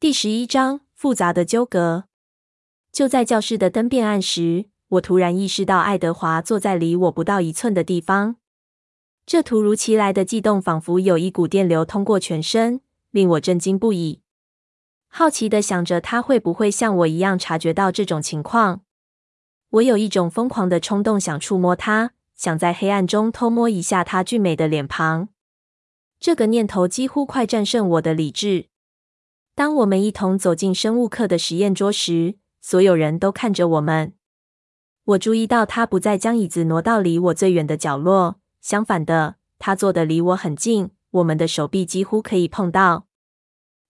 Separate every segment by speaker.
Speaker 1: 第十一章复杂的纠葛。就在教室的灯变暗时，我突然意识到爱德华坐在离我不到一寸的地方。这突如其来的悸动，仿佛有一股电流通过全身，令我震惊不已。好奇的想着，他会不会像我一样察觉到这种情况？我有一种疯狂的冲动，想触摸他，想在黑暗中偷摸一下他俊美的脸庞。这个念头几乎快战胜我的理智。当我们一同走进生物课的实验桌时，所有人都看着我们。我注意到他不再将椅子挪到离我最远的角落，相反的，他坐得离我很近，我们的手臂几乎可以碰到。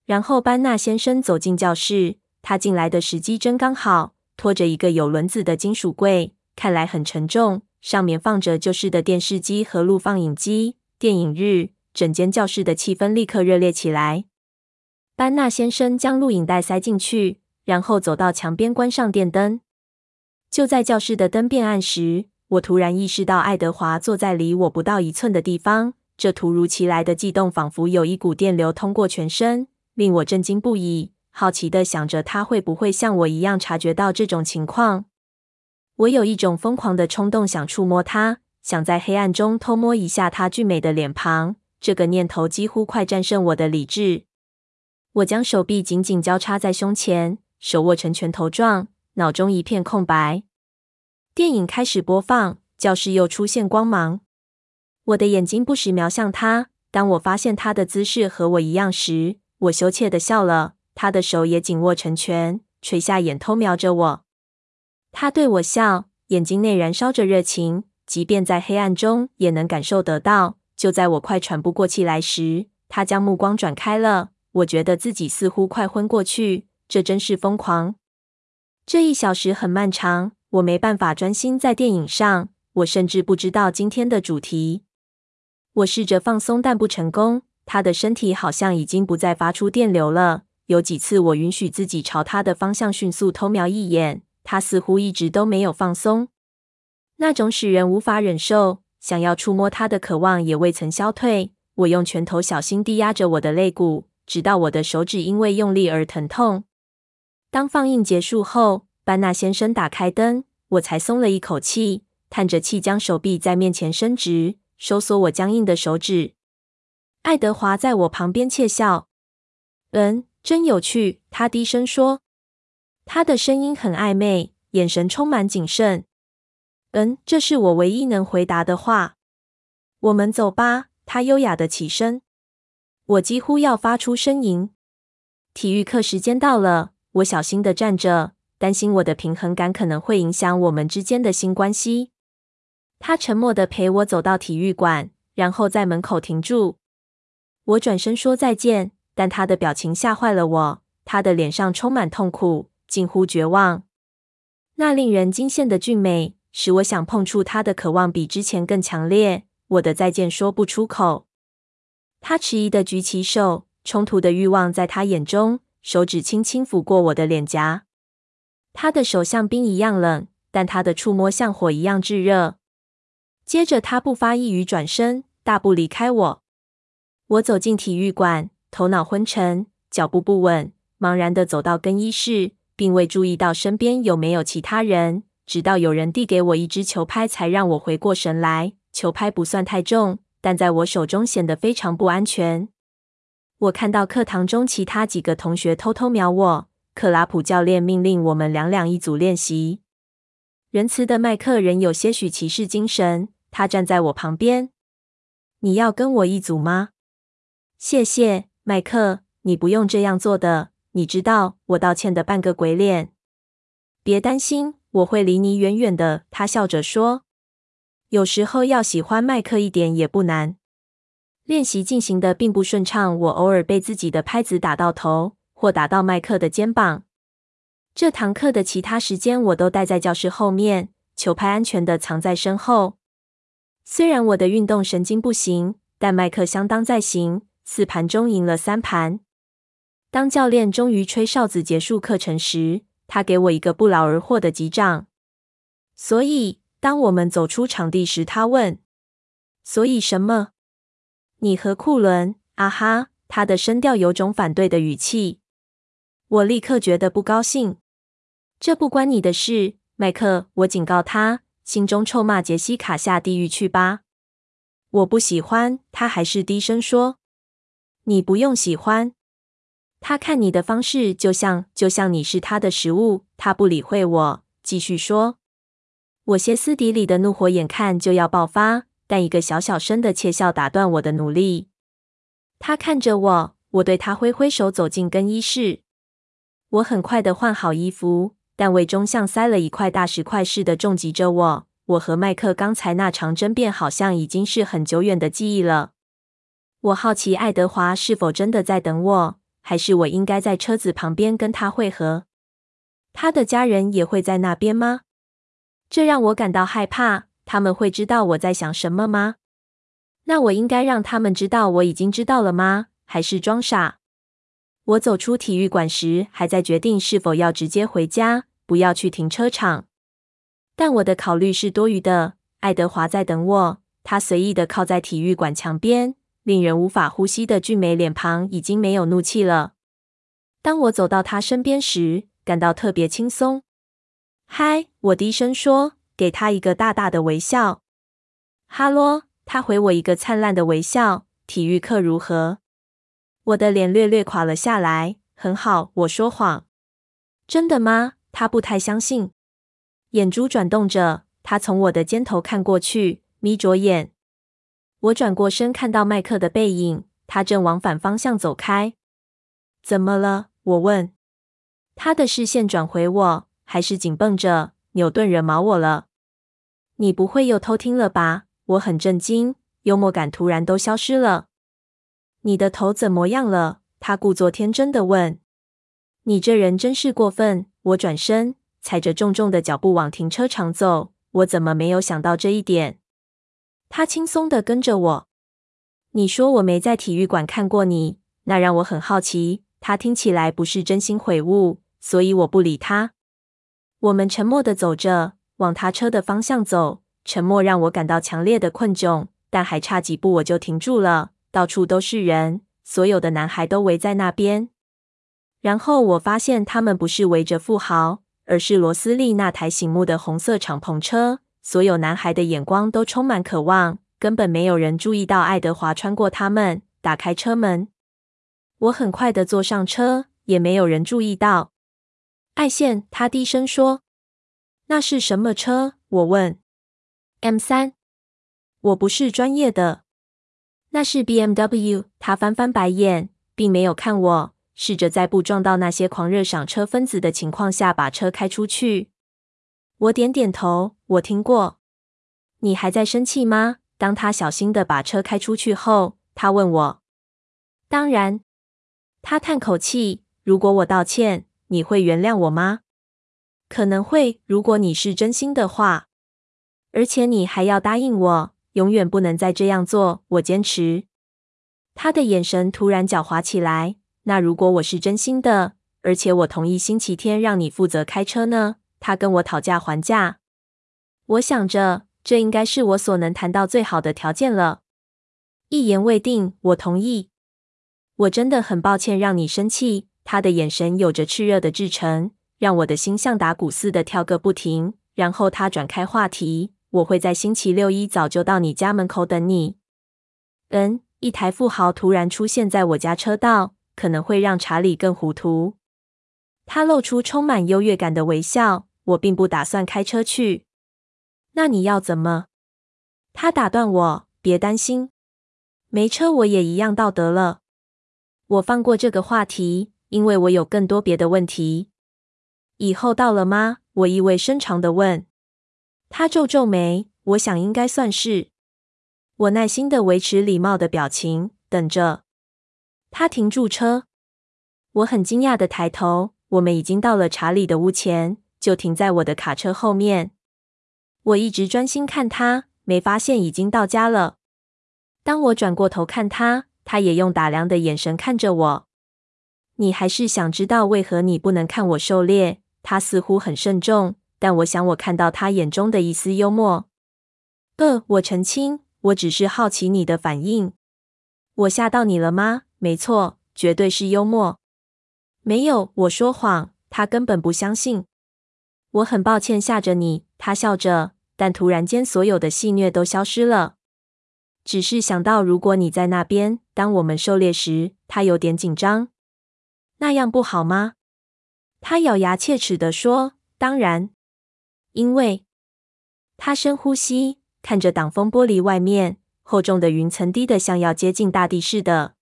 Speaker 1: 然后班纳先生走进教室，他进来的时机真刚好，拖着一个有轮子的金属柜，看来很沉重，上面放着旧式的电视机和录放影机。电影日，整间教室的气氛立刻热烈起来。班纳先生将录影带塞进去，然后走到墙边，关上电灯。就在教室的灯变暗时，我突然意识到爱德华坐在离我不到一寸的地方。这突如其来的悸动，仿佛有一股电流通过全身，令我震惊不已。好奇地想着，他会不会像我一样察觉到这种情况？我有一种疯狂的冲动，想触摸他，想在黑暗中偷摸一下他俊美的脸庞。这个念头几乎快战胜我的理智。我将手臂紧紧交叉在胸前，手握成拳头状，脑中一片空白。电影开始播放，教室又出现光芒。我的眼睛不时瞄向他。当我发现他的姿势和我一样时，我羞怯地笑了。他的手也紧握成拳，垂下眼偷瞄着我。他对我笑，眼睛内燃烧着热情，即便在黑暗中也能感受得到。就在我快喘不过气来时，他将目光转开了。我觉得自己似乎快昏过去，这真是疯狂。这一小时很漫长，我没办法专心在电影上，我甚至不知道今天的主题。我试着放松，但不成功。他的身体好像已经不再发出电流了。有几次，我允许自己朝他的方向迅速偷瞄一眼，他似乎一直都没有放松。那种使人无法忍受、想要触摸他的渴望也未曾消退。我用拳头小心地压着我的肋骨。直到我的手指因为用力而疼痛。当放映结束后，班纳先生打开灯，我才松了一口气，叹着气将手臂在面前伸直，收缩我僵硬的手指。爱德华在我旁边窃笑：“嗯，真有趣。”他低声说，他的声音很暧昧，眼神充满谨慎。“嗯，这是我唯一能回答的话。”“我们走吧。”他优雅的起身。我几乎要发出呻吟。体育课时间到了，我小心地站着，担心我的平衡感可能会影响我们之间的新关系。他沉默地陪我走到体育馆，然后在门口停住。我转身说再见，但他的表情吓坏了我。他的脸上充满痛苦，近乎绝望。那令人惊羡的俊美，使我想碰触他的渴望比之前更强烈。我的再见说不出口。他迟疑地举起手，冲突的欲望在他眼中，手指轻轻抚过我的脸颊。他的手像冰一样冷，但他的触摸像火一样炙热。接着，他不发一语转身，大步离开我。我走进体育馆，头脑昏沉，脚步不稳，茫然地走到更衣室，并未注意到身边有没有其他人。直到有人递给我一支球拍，才让我回过神来。球拍不算太重。但在我手中显得非常不安全。我看到课堂中其他几个同学偷偷瞄我。克拉普教练命令我们两两一组练习。仁慈的麦克仍有些许骑士精神，他站在我旁边。你要跟我一组吗？谢谢，麦克，你不用这样做的。你知道，我道歉的半个鬼脸。别担心，我会离你远远的。他笑着说。有时候要喜欢麦克一点也不难。练习进行的并不顺畅，我偶尔被自己的拍子打到头，或打到麦克的肩膀。这堂课的其他时间，我都待在教室后面，球拍安全的藏在身后。虽然我的运动神经不行，但麦克相当在行，四盘中赢了三盘。当教练终于吹哨子结束课程时，他给我一个不劳而获的击掌。所以。当我们走出场地时，他问：“所以什么？你和库伦？”啊哈，他的声调有种反对的语气。我立刻觉得不高兴。这不关你的事，麦克。我警告他，心中臭骂杰西卡下地狱去吧。我不喜欢，他还是低声说。你不用喜欢。他看你的方式就像就像你是他的食物。他不理会我，继续说。我歇斯底里的怒火眼看就要爆发，但一个小小声的窃笑打断我的努力。他看着我，我对他挥挥手，走进更衣室。我很快的换好衣服。但胃中像塞了一块大石块似的重击着我。我和麦克刚才那场争辩好像已经是很久远的记忆了。我好奇爱德华是否真的在等我，还是我应该在车子旁边跟他会合？他的家人也会在那边吗？这让我感到害怕。他们会知道我在想什么吗？那我应该让他们知道我已经知道了吗？还是装傻？我走出体育馆时，还在决定是否要直接回家。不要去停车场，但我的考虑是多余的。爱德华在等我，他随意的靠在体育馆墙边，令人无法呼吸的俊美脸庞已经没有怒气了。当我走到他身边时，感到特别轻松。嗨，我低声说，给他一个大大的微笑。哈喽，他回我一个灿烂的微笑。体育课如何？我的脸略略垮了下来。很好，我说谎。真的吗？他不太相信，眼珠转动着。他从我的肩头看过去，眯着眼。我转过身，看到麦克的背影，他正往反方向走开。怎么了？我问。他的视线转回我，还是紧绷着。纽顿惹毛我了。你不会又偷听了吧？我很震惊，幽默感突然都消失了。你的头怎么样了？他故作天真的问。你这人真是过分。我转身，踩着重重的脚步往停车场走。我怎么没有想到这一点？他轻松的跟着我。你说我没在体育馆看过你，那让我很好奇。他听起来不是真心悔悟，所以我不理他。我们沉默地走着，往他车的方向走。沉默让我感到强烈的困窘，但还差几步我就停住了。到处都是人，所有的男孩都围在那边。然后我发现他们不是围着富豪，而是罗斯利那台醒目的红色敞篷车。所有男孩的眼光都充满渴望，根本没有人注意到爱德华穿过他们，打开车门。我很快的坐上车，也没有人注意到。爱线，他低声说：“那是什么车？”我问。M3。我不是专业的。那是 BMW。他翻翻白眼，并没有看我。试着在不撞到那些狂热赏车分子的情况下把车开出去。我点点头，我听过。你还在生气吗？当他小心的把车开出去后，他问我。当然。他叹口气。如果我道歉，你会原谅我吗？可能会，如果你是真心的话。而且你还要答应我，永远不能再这样做。我坚持。他的眼神突然狡猾起来。那如果我是真心的，而且我同意星期天让你负责开车呢？他跟我讨价还价。我想着，这应该是我所能谈到最好的条件了。一言未定，我同意。我真的很抱歉让你生气。他的眼神有着炽热的炽诚，让我的心像打鼓似的跳个不停。然后他转开话题：“我会在星期六一早就到你家门口等你。”嗯，一台富豪突然出现在我家车道。可能会让查理更糊涂。他露出充满优越感的微笑。我并不打算开车去。那你要怎么？他打断我。别担心，没车我也一样到得了。我放过这个话题，因为我有更多别的问题。以后到了吗？我意味深长地问。他皱皱眉。我想应该算是。我耐心地维持礼貌的表情，等着。他停住车，我很惊讶的抬头。我们已经到了查理的屋前，就停在我的卡车后面。我一直专心看他，没发现已经到家了。当我转过头看他，他也用打量的眼神看着我。你还是想知道为何你不能看我狩猎？他似乎很慎重，但我想我看到他眼中的一丝幽默。呃，我澄清，我只是好奇你的反应。我吓到你了吗？没错，绝对是幽默。没有，我说谎。他根本不相信。我很抱歉吓着你，他笑着，但突然间所有的戏谑都消失了。只是想到如果你在那边，当我们狩猎时，他有点紧张。那样不好吗？他咬牙切齿地说：“当然，因为……”他深呼吸，看着挡风玻璃外面厚重的云层，低得像要接近大地似的。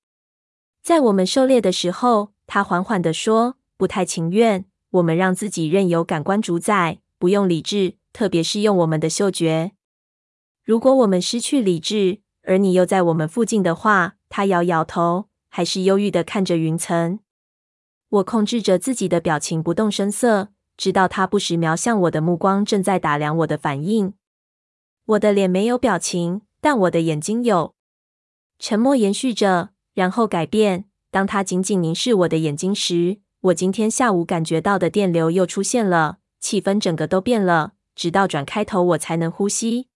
Speaker 1: 在我们狩猎的时候，他缓缓地说：“不太情愿。我们让自己任由感官主宰，不用理智，特别是用我们的嗅觉。如果我们失去理智，而你又在我们附近的话，他摇摇头，还是忧郁地看着云层。我控制着自己的表情，不动声色，直到他不时瞄向我的目光正在打量我的反应。我的脸没有表情，但我的眼睛有。沉默延续着，然后改变。当他紧紧凝视我的眼睛时，我今天下午感觉到的电流又出现了，气氛整个都变了。直到转开头，我才能呼吸。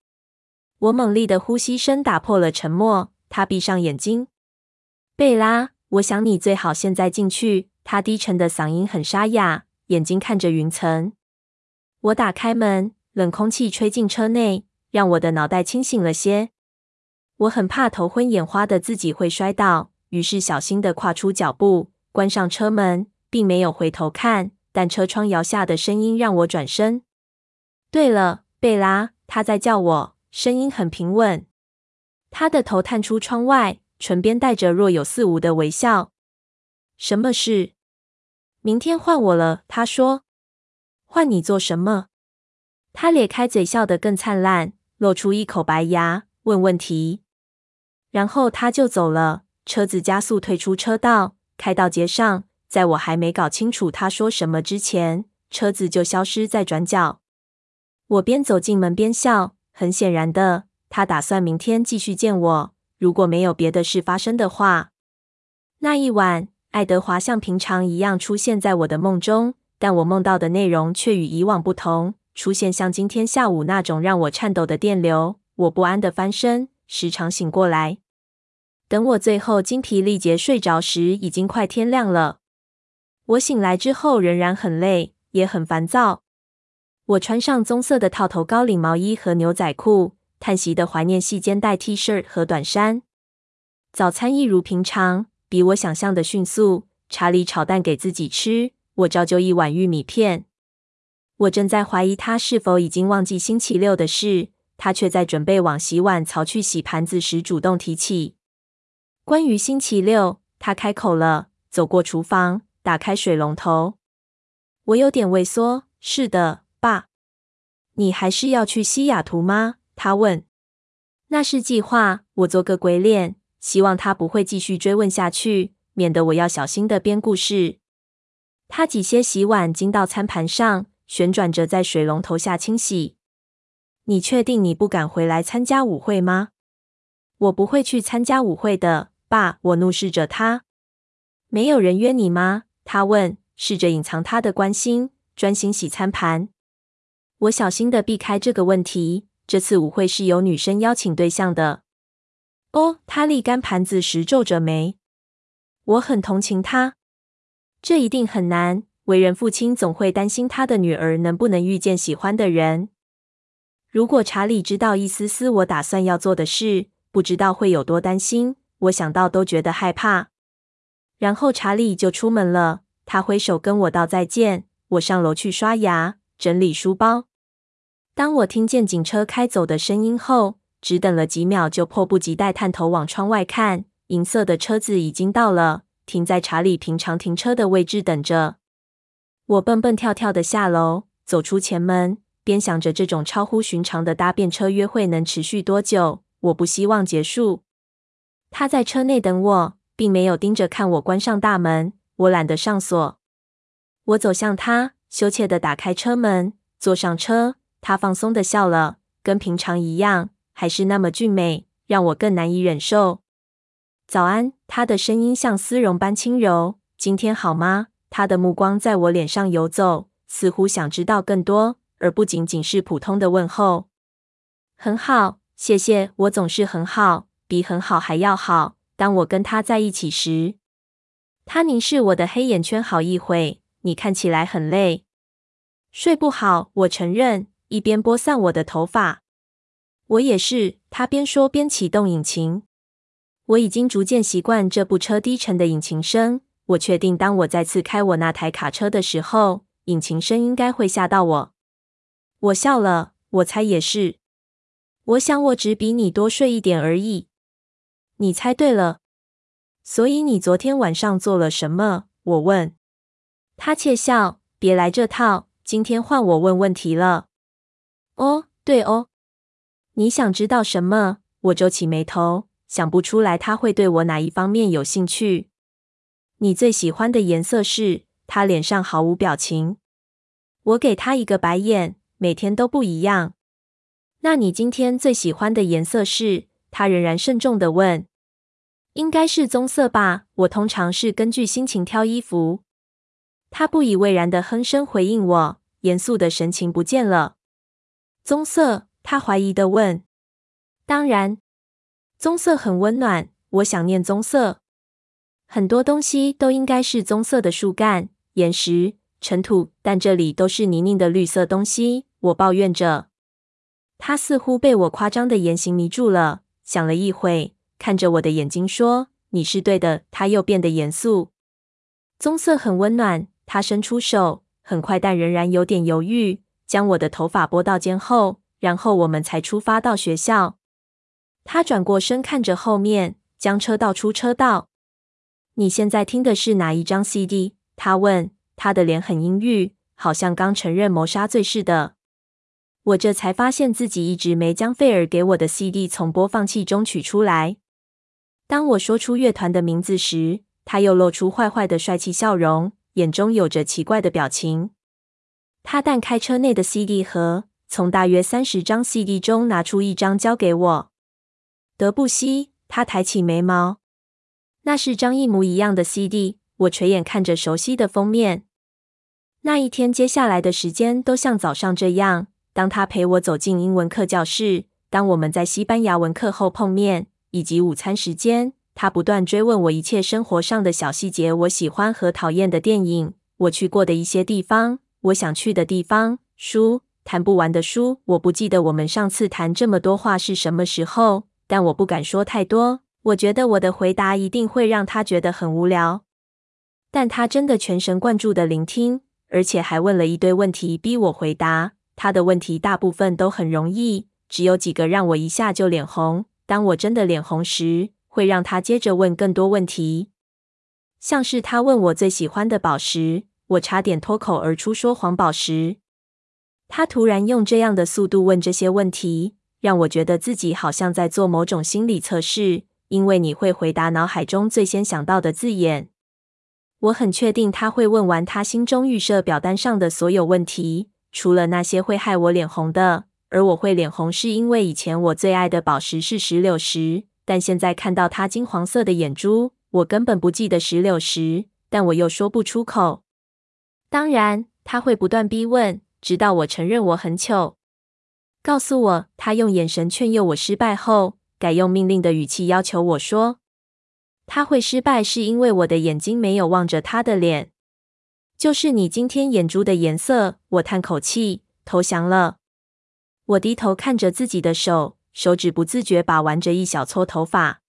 Speaker 1: 我猛烈的呼吸声打破了沉默。他闭上眼睛。贝拉，我想你最好现在进去。他低沉的嗓音很沙哑，眼睛看着云层。我打开门，冷空气吹进车内，让我的脑袋清醒了些。我很怕头昏眼花的自己会摔倒，于是小心的跨出脚步，关上车门，并没有回头看。但车窗摇下的声音让我转身。对了，贝拉，他在叫我。声音很平稳，他的头探出窗外，唇边带着若有似无的微笑。什么事？明天换我了，他说。换你做什么？他咧开嘴笑得更灿烂，露出一口白牙，问问题。然后他就走了。车子加速退出车道，开到街上。在我还没搞清楚他说什么之前，车子就消失在转角。我边走进门边笑。很显然的，他打算明天继续见我。如果没有别的事发生的话，那一晚，爱德华像平常一样出现在我的梦中，但我梦到的内容却与以往不同，出现像今天下午那种让我颤抖的电流。我不安地翻身，时常醒过来。等我最后精疲力竭睡着时，已经快天亮了。我醒来之后仍然很累，也很烦躁。我穿上棕色的套头高领毛衣和牛仔裤，叹息地怀念细肩带 T 恤和短衫。早餐一如平常，比我想象的迅速。查理炒蛋给自己吃，我照旧一碗玉米片。我正在怀疑他是否已经忘记星期六的事，他却在准备往洗碗槽去洗盘子时主动提起。关于星期六，他开口了，走过厨房，打开水龙头。我有点畏缩。是的。爸，你还是要去西雅图吗？他问。那是计划。我做个鬼脸，希望他不会继续追问下去，免得我要小心的编故事。他挤些洗碗巾到餐盘上，旋转着在水龙头下清洗。你确定你不敢回来参加舞会吗？我不会去参加舞会的，爸。我怒视着他。没有人约你吗？他问，试着隐藏他的关心，专心洗餐盘。我小心地避开这个问题。这次舞会是有女生邀请对象的。哦，他沥干盘子时皱着眉。我很同情他。这一定很难。为人父亲总会担心他的女儿能不能遇见喜欢的人。如果查理知道一丝丝我打算要做的事，不知道会有多担心。我想到都觉得害怕。然后查理就出门了。他挥手跟我道再见。我上楼去刷牙，整理书包。当我听见警车开走的声音后，只等了几秒，就迫不及待探头往窗外看。银色的车子已经到了，停在查理平常停车的位置等着。我蹦蹦跳跳的下楼，走出前门，边想着这种超乎寻常的搭便车约会能持续多久。我不希望结束。他在车内等我，并没有盯着看我关上大门。我懒得上锁。我走向他，羞怯地打开车门，坐上车。他放松地笑了，跟平常一样，还是那么俊美，让我更难以忍受。早安，他的声音像丝绒般轻柔。今天好吗？他的目光在我脸上游走，似乎想知道更多，而不仅仅是普通的问候。很好，谢谢。我总是很好，比很好还要好。当我跟他在一起时，他凝视我的黑眼圈好一会。你看起来很累，睡不好。我承认，一边拨散我的头发。我也是。他边说边启动引擎。我已经逐渐习惯这部车低沉的引擎声。我确定，当我再次开我那台卡车的时候，引擎声应该会吓到我。我笑了，我猜也是。我想我只比你多睡一点而已。你猜对了。所以你昨天晚上做了什么？我问。他窃笑，别来这套。今天换我问问题了。哦，对哦。你想知道什么？我皱起眉头，想不出来他会对我哪一方面有兴趣。你最喜欢的颜色是？他脸上毫无表情。我给他一个白眼。每天都不一样。那你今天最喜欢的颜色是？他仍然慎重地问。应该是棕色吧。我通常是根据心情挑衣服。他不以为然的哼声回应我，严肃的神情不见了。棕色？他怀疑的问。当然，棕色很温暖。我想念棕色。很多东西都应该是棕色的，树干、岩石、尘土，但这里都是泥泞的绿色东西。我抱怨着，他似乎被我夸张的言行迷住了，想了一会，看着我的眼睛说：“你是对的。”他又变得严肃。棕色很温暖。他伸出手，很快但仍然有点犹豫，将我的头发拨到肩后，然后我们才出发到学校。他转过身看着后面，将车倒出车道。你现在听的是哪一张 CD？他问。他的脸很阴郁，好像刚承认谋杀罪似的。我这才发现自己一直没将费尔给我的 CD 从播放器中取出来。当我说出乐团的名字时，他又露出坏坏的帅气笑容，眼中有着奇怪的表情。他弹开车内的 CD 盒，从大约三十张 CD 中拿出一张交给我。德布西，他抬起眉毛。那是张一模一样的 CD。我垂眼看着熟悉的封面。那一天，接下来的时间都像早上这样。当他陪我走进英文课教室，当我们在西班牙文课后碰面，以及午餐时间，他不断追问我一切生活上的小细节，我喜欢和讨厌的电影，我去过的一些地方，我想去的地方，书，谈不完的书。我不记得我们上次谈这么多话是什么时候，但我不敢说太多。我觉得我的回答一定会让他觉得很无聊，但他真的全神贯注地聆听，而且还问了一堆问题逼我回答。他的问题大部分都很容易，只有几个让我一下就脸红。当我真的脸红时，会让他接着问更多问题，像是他问我最喜欢的宝石，我差点脱口而出说黄宝石。他突然用这样的速度问这些问题，让我觉得自己好像在做某种心理测试，因为你会回答脑海中最先想到的字眼。我很确定他会问完他心中预设表单上的所有问题。除了那些会害我脸红的，而我会脸红是因为以前我最爱的宝石是石榴石，但现在看到它金黄色的眼珠，我根本不记得石榴石，但我又说不出口。当然，他会不断逼问，直到我承认我很糗。告诉我，他用眼神劝诱我失败后，改用命令的语气要求我说，他会失败是因为我的眼睛没有望着他的脸。就是你今天眼珠的颜色。我叹口气，投降了。我低头看着自己的手，手指不自觉把玩着一小撮头发。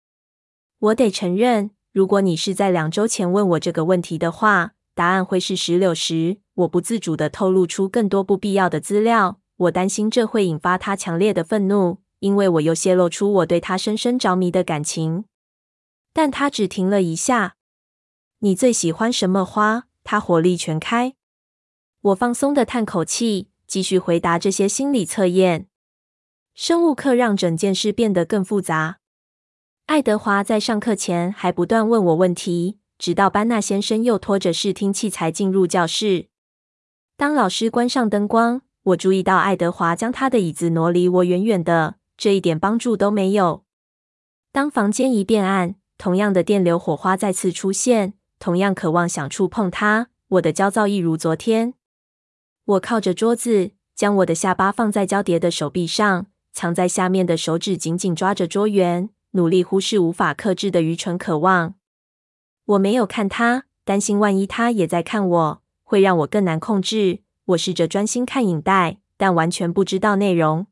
Speaker 1: 我得承认，如果你是在两周前问我这个问题的话，答案会是石榴石。我不自主地透露出更多不必要的资料。我担心这会引发他强烈的愤怒，因为我又泄露出我对他深深着迷的感情。但他只停了一下。你最喜欢什么花？他火力全开，我放松的叹口气，继续回答这些心理测验。生物课让整件事变得更复杂。爱德华在上课前还不断问我问题，直到班纳先生又拖着视听器材进入教室。当老师关上灯光，我注意到爱德华将他的椅子挪离我远远的，这一点帮助都没有。当房间一变暗，同样的电流火花再次出现。同样渴望想触碰它，我的焦躁一如昨天。我靠着桌子，将我的下巴放在交叠的手臂上，藏在下面的手指紧紧抓着桌缘，努力忽视无法克制的愚蠢渴望。我没有看他，担心万一他也在看我，会让我更难控制。我试着专心看影带，但完全不知道内容。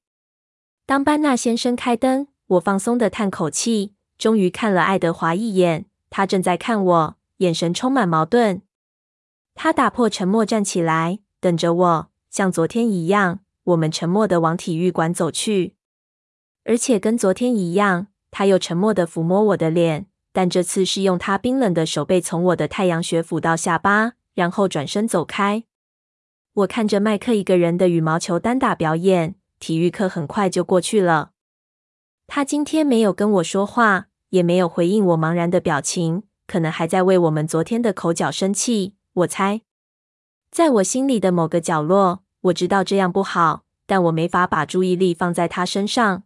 Speaker 1: 当班纳先生开灯，我放松地叹口气，终于看了爱德华一眼。他正在看我，眼神充满矛盾。他打破沉默，站起来，等着我，像昨天一样。我们沉默地往体育馆走去，而且跟昨天一样，他又沉默地抚摸我的脸，但这次是用他冰冷的手背从我的太阳穴抚到下巴，然后转身走开。我看着麦克一个人的羽毛球单打表演，体育课很快就过去了。他今天没有跟我说话，也没有回应我茫然的表情，可能还在为我们昨天的口角生气。我猜，在我心里的某个角落。我知道这样不好，但我没法把注意力放在他身上。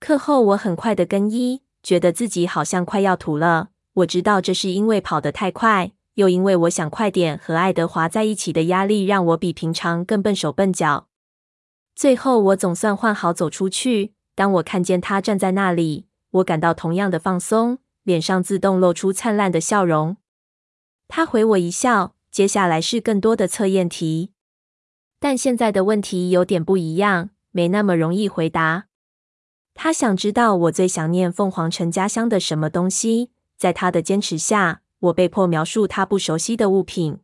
Speaker 1: 课后，我很快的更衣，觉得自己好像快要吐了。我知道这是因为跑得太快，又因为我想快点和爱德华在一起的压力，让我比平常更笨手笨脚。最后，我总算换好走出去。当我看见他站在那里，我感到同样的放松，脸上自动露出灿烂的笑容。他回我一笑。接下来是更多的测验题。但现在的问题有点不一样，没那么容易回答。他想知道我最想念凤凰城家乡的什么东西。在他的坚持下，我被迫描述他不熟悉的物品。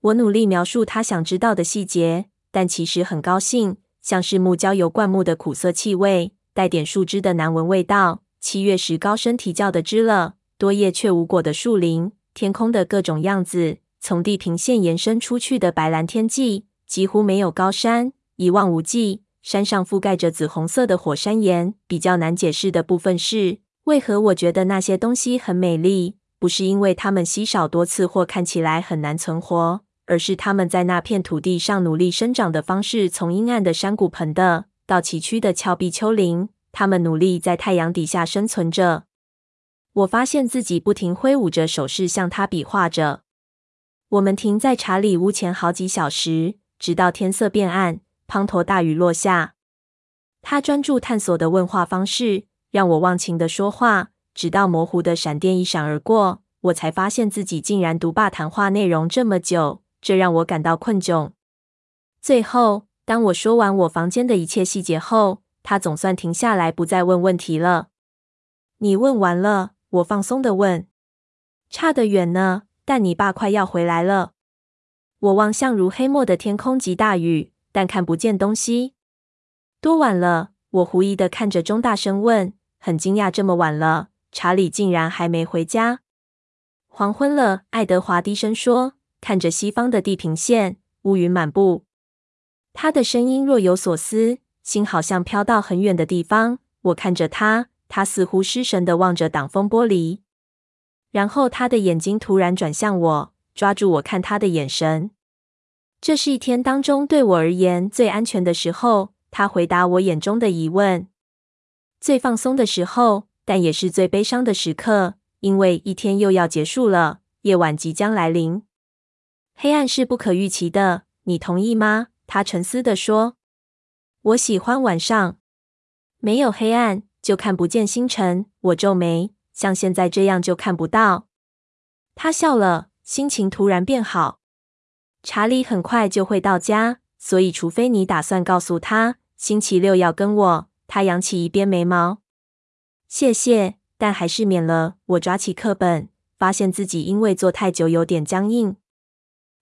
Speaker 1: 我努力描述他想知道的细节，但其实很高兴，像是木焦油灌木的苦涩气味，带点树枝的难闻味道，七月时高声啼叫的知了，多叶却无果的树林，天空的各种样子，从地平线延伸出去的白蓝天际。几乎没有高山，一望无际。山上覆盖着紫红色的火山岩。比较难解释的部分是，为何我觉得那些东西很美丽？不是因为它们稀少多次或看起来很难存活，而是它们在那片土地上努力生长的方式。从阴暗的山谷盆的到崎岖的峭壁丘陵，它们努力在太阳底下生存着。我发现自己不停挥舞着手势向他比划着。我们停在查理屋前好几小时。直到天色变暗，滂沱大雨落下。他专注探索的问话方式让我忘情的说话，直到模糊的闪电一闪而过，我才发现自己竟然独霸谈话内容这么久，这让我感到困窘。最后，当我说完我房间的一切细节后，他总算停下来，不再问问题了。你问完了？我放松的问。差得远呢，但你爸快要回来了。我望向如黑墨的天空及大雨，但看不见东西。多晚了？我狐疑的看着钟，大声问，很惊讶这么晚了，查理竟然还没回家。黄昏了，爱德华低声说，看着西方的地平线，乌云满布。他的声音若有所思，心好像飘到很远的地方。我看着他，他似乎失神的望着挡风玻璃，然后他的眼睛突然转向我。抓住我看他的眼神，这是一天当中对我而言最安全的时候。他回答我眼中的疑问，最放松的时候，但也是最悲伤的时刻，因为一天又要结束了，夜晚即将来临。黑暗是不可预期的，你同意吗？他沉思地说。我喜欢晚上，没有黑暗就看不见星辰。我皱眉，像现在这样就看不到。他笑了。心情突然变好。查理很快就会到家，所以除非你打算告诉他星期六要跟我。他扬起一边眉毛。谢谢，但还是免了。我抓起课本，发现自己因为坐太久有点僵硬。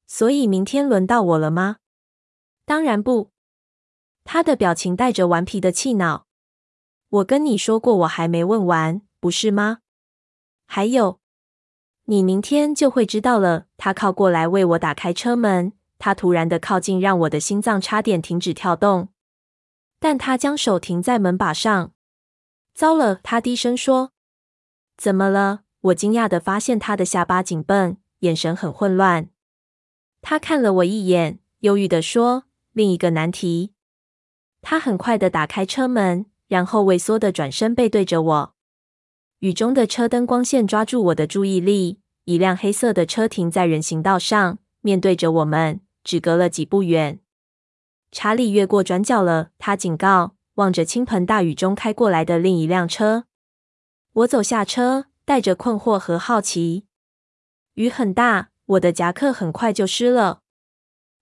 Speaker 1: 所以明天轮到我了吗？当然不。他的表情带着顽皮的气恼。我跟你说过，我还没问完，不是吗？还有。你明天就会知道了。他靠过来为我打开车门。他突然的靠近让我的心脏差点停止跳动。但他将手停在门把上。糟了，他低声说：“怎么了？”我惊讶的发现他的下巴紧绷，眼神很混乱。他看了我一眼，忧郁的说：“另一个难题。”他很快的打开车门，然后畏缩的转身背对着我。雨中的车灯光线抓住我的注意力。一辆黑色的车停在人行道上，面对着我们，只隔了几步远。查理越过转角了，他警告，望着倾盆大雨中开过来的另一辆车。我走下车，带着困惑和好奇。雨很大，我的夹克很快就湿了。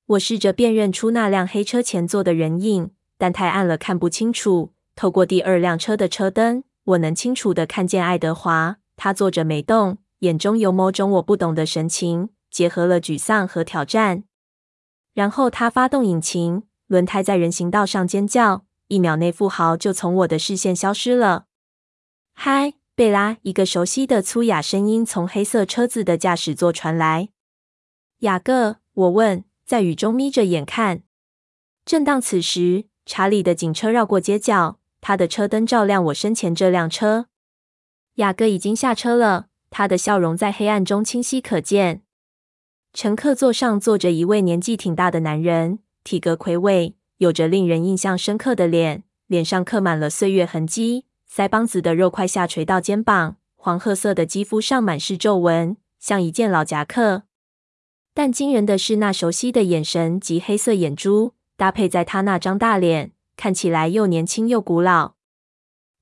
Speaker 1: 我试着辨认出那辆黑车前座的人影，但太暗了，看不清楚。透过第二辆车的车灯，我能清楚地看见爱德华。他坐着没动，眼中有某种我不懂的神情，结合了沮丧和挑战。然后他发动引擎，轮胎在人行道上尖叫，一秒内富豪就从我的视线消失了。嗨，贝拉！一个熟悉的粗哑声音从黑色车子的驾驶座传来。雅各，我问，在雨中眯着眼看。正当此时，查理的警车绕过街角。他的车灯照亮我身前这辆车。雅各已经下车了，他的笑容在黑暗中清晰可见。乘客座上坐着一位年纪挺大的男人，体格魁伟，有着令人印象深刻的脸，脸上刻满了岁月痕迹，腮帮子的肉块下垂到肩膀，黄褐色的肌肤上满是皱纹，像一件老夹克。但惊人的是，那熟悉的眼神及黑色眼珠搭配在他那张大脸。看起来又年轻又古老。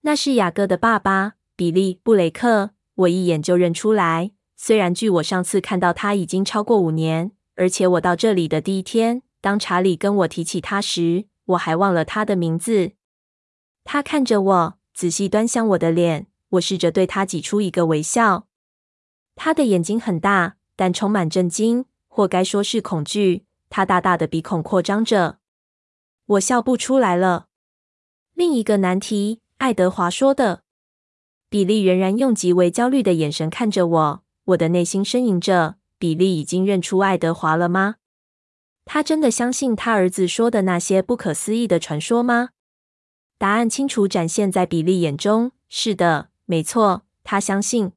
Speaker 1: 那是雅各的爸爸，比利·布雷克。我一眼就认出来。虽然距我上次看到他已经超过五年，而且我到这里的第一天，当查理跟我提起他时，我还忘了他的名字。他看着我，仔细端详我的脸。我试着对他挤出一个微笑。他的眼睛很大，但充满震惊，或该说是恐惧。他大大的鼻孔扩张着。我笑不出来了。另一个难题，爱德华说的。比利仍然用极为焦虑的眼神看着我。我的内心呻吟着：比利已经认出爱德华了吗？他真的相信他儿子说的那些不可思议的传说吗？答案清楚展现在比利眼中：是的，没错，他相信。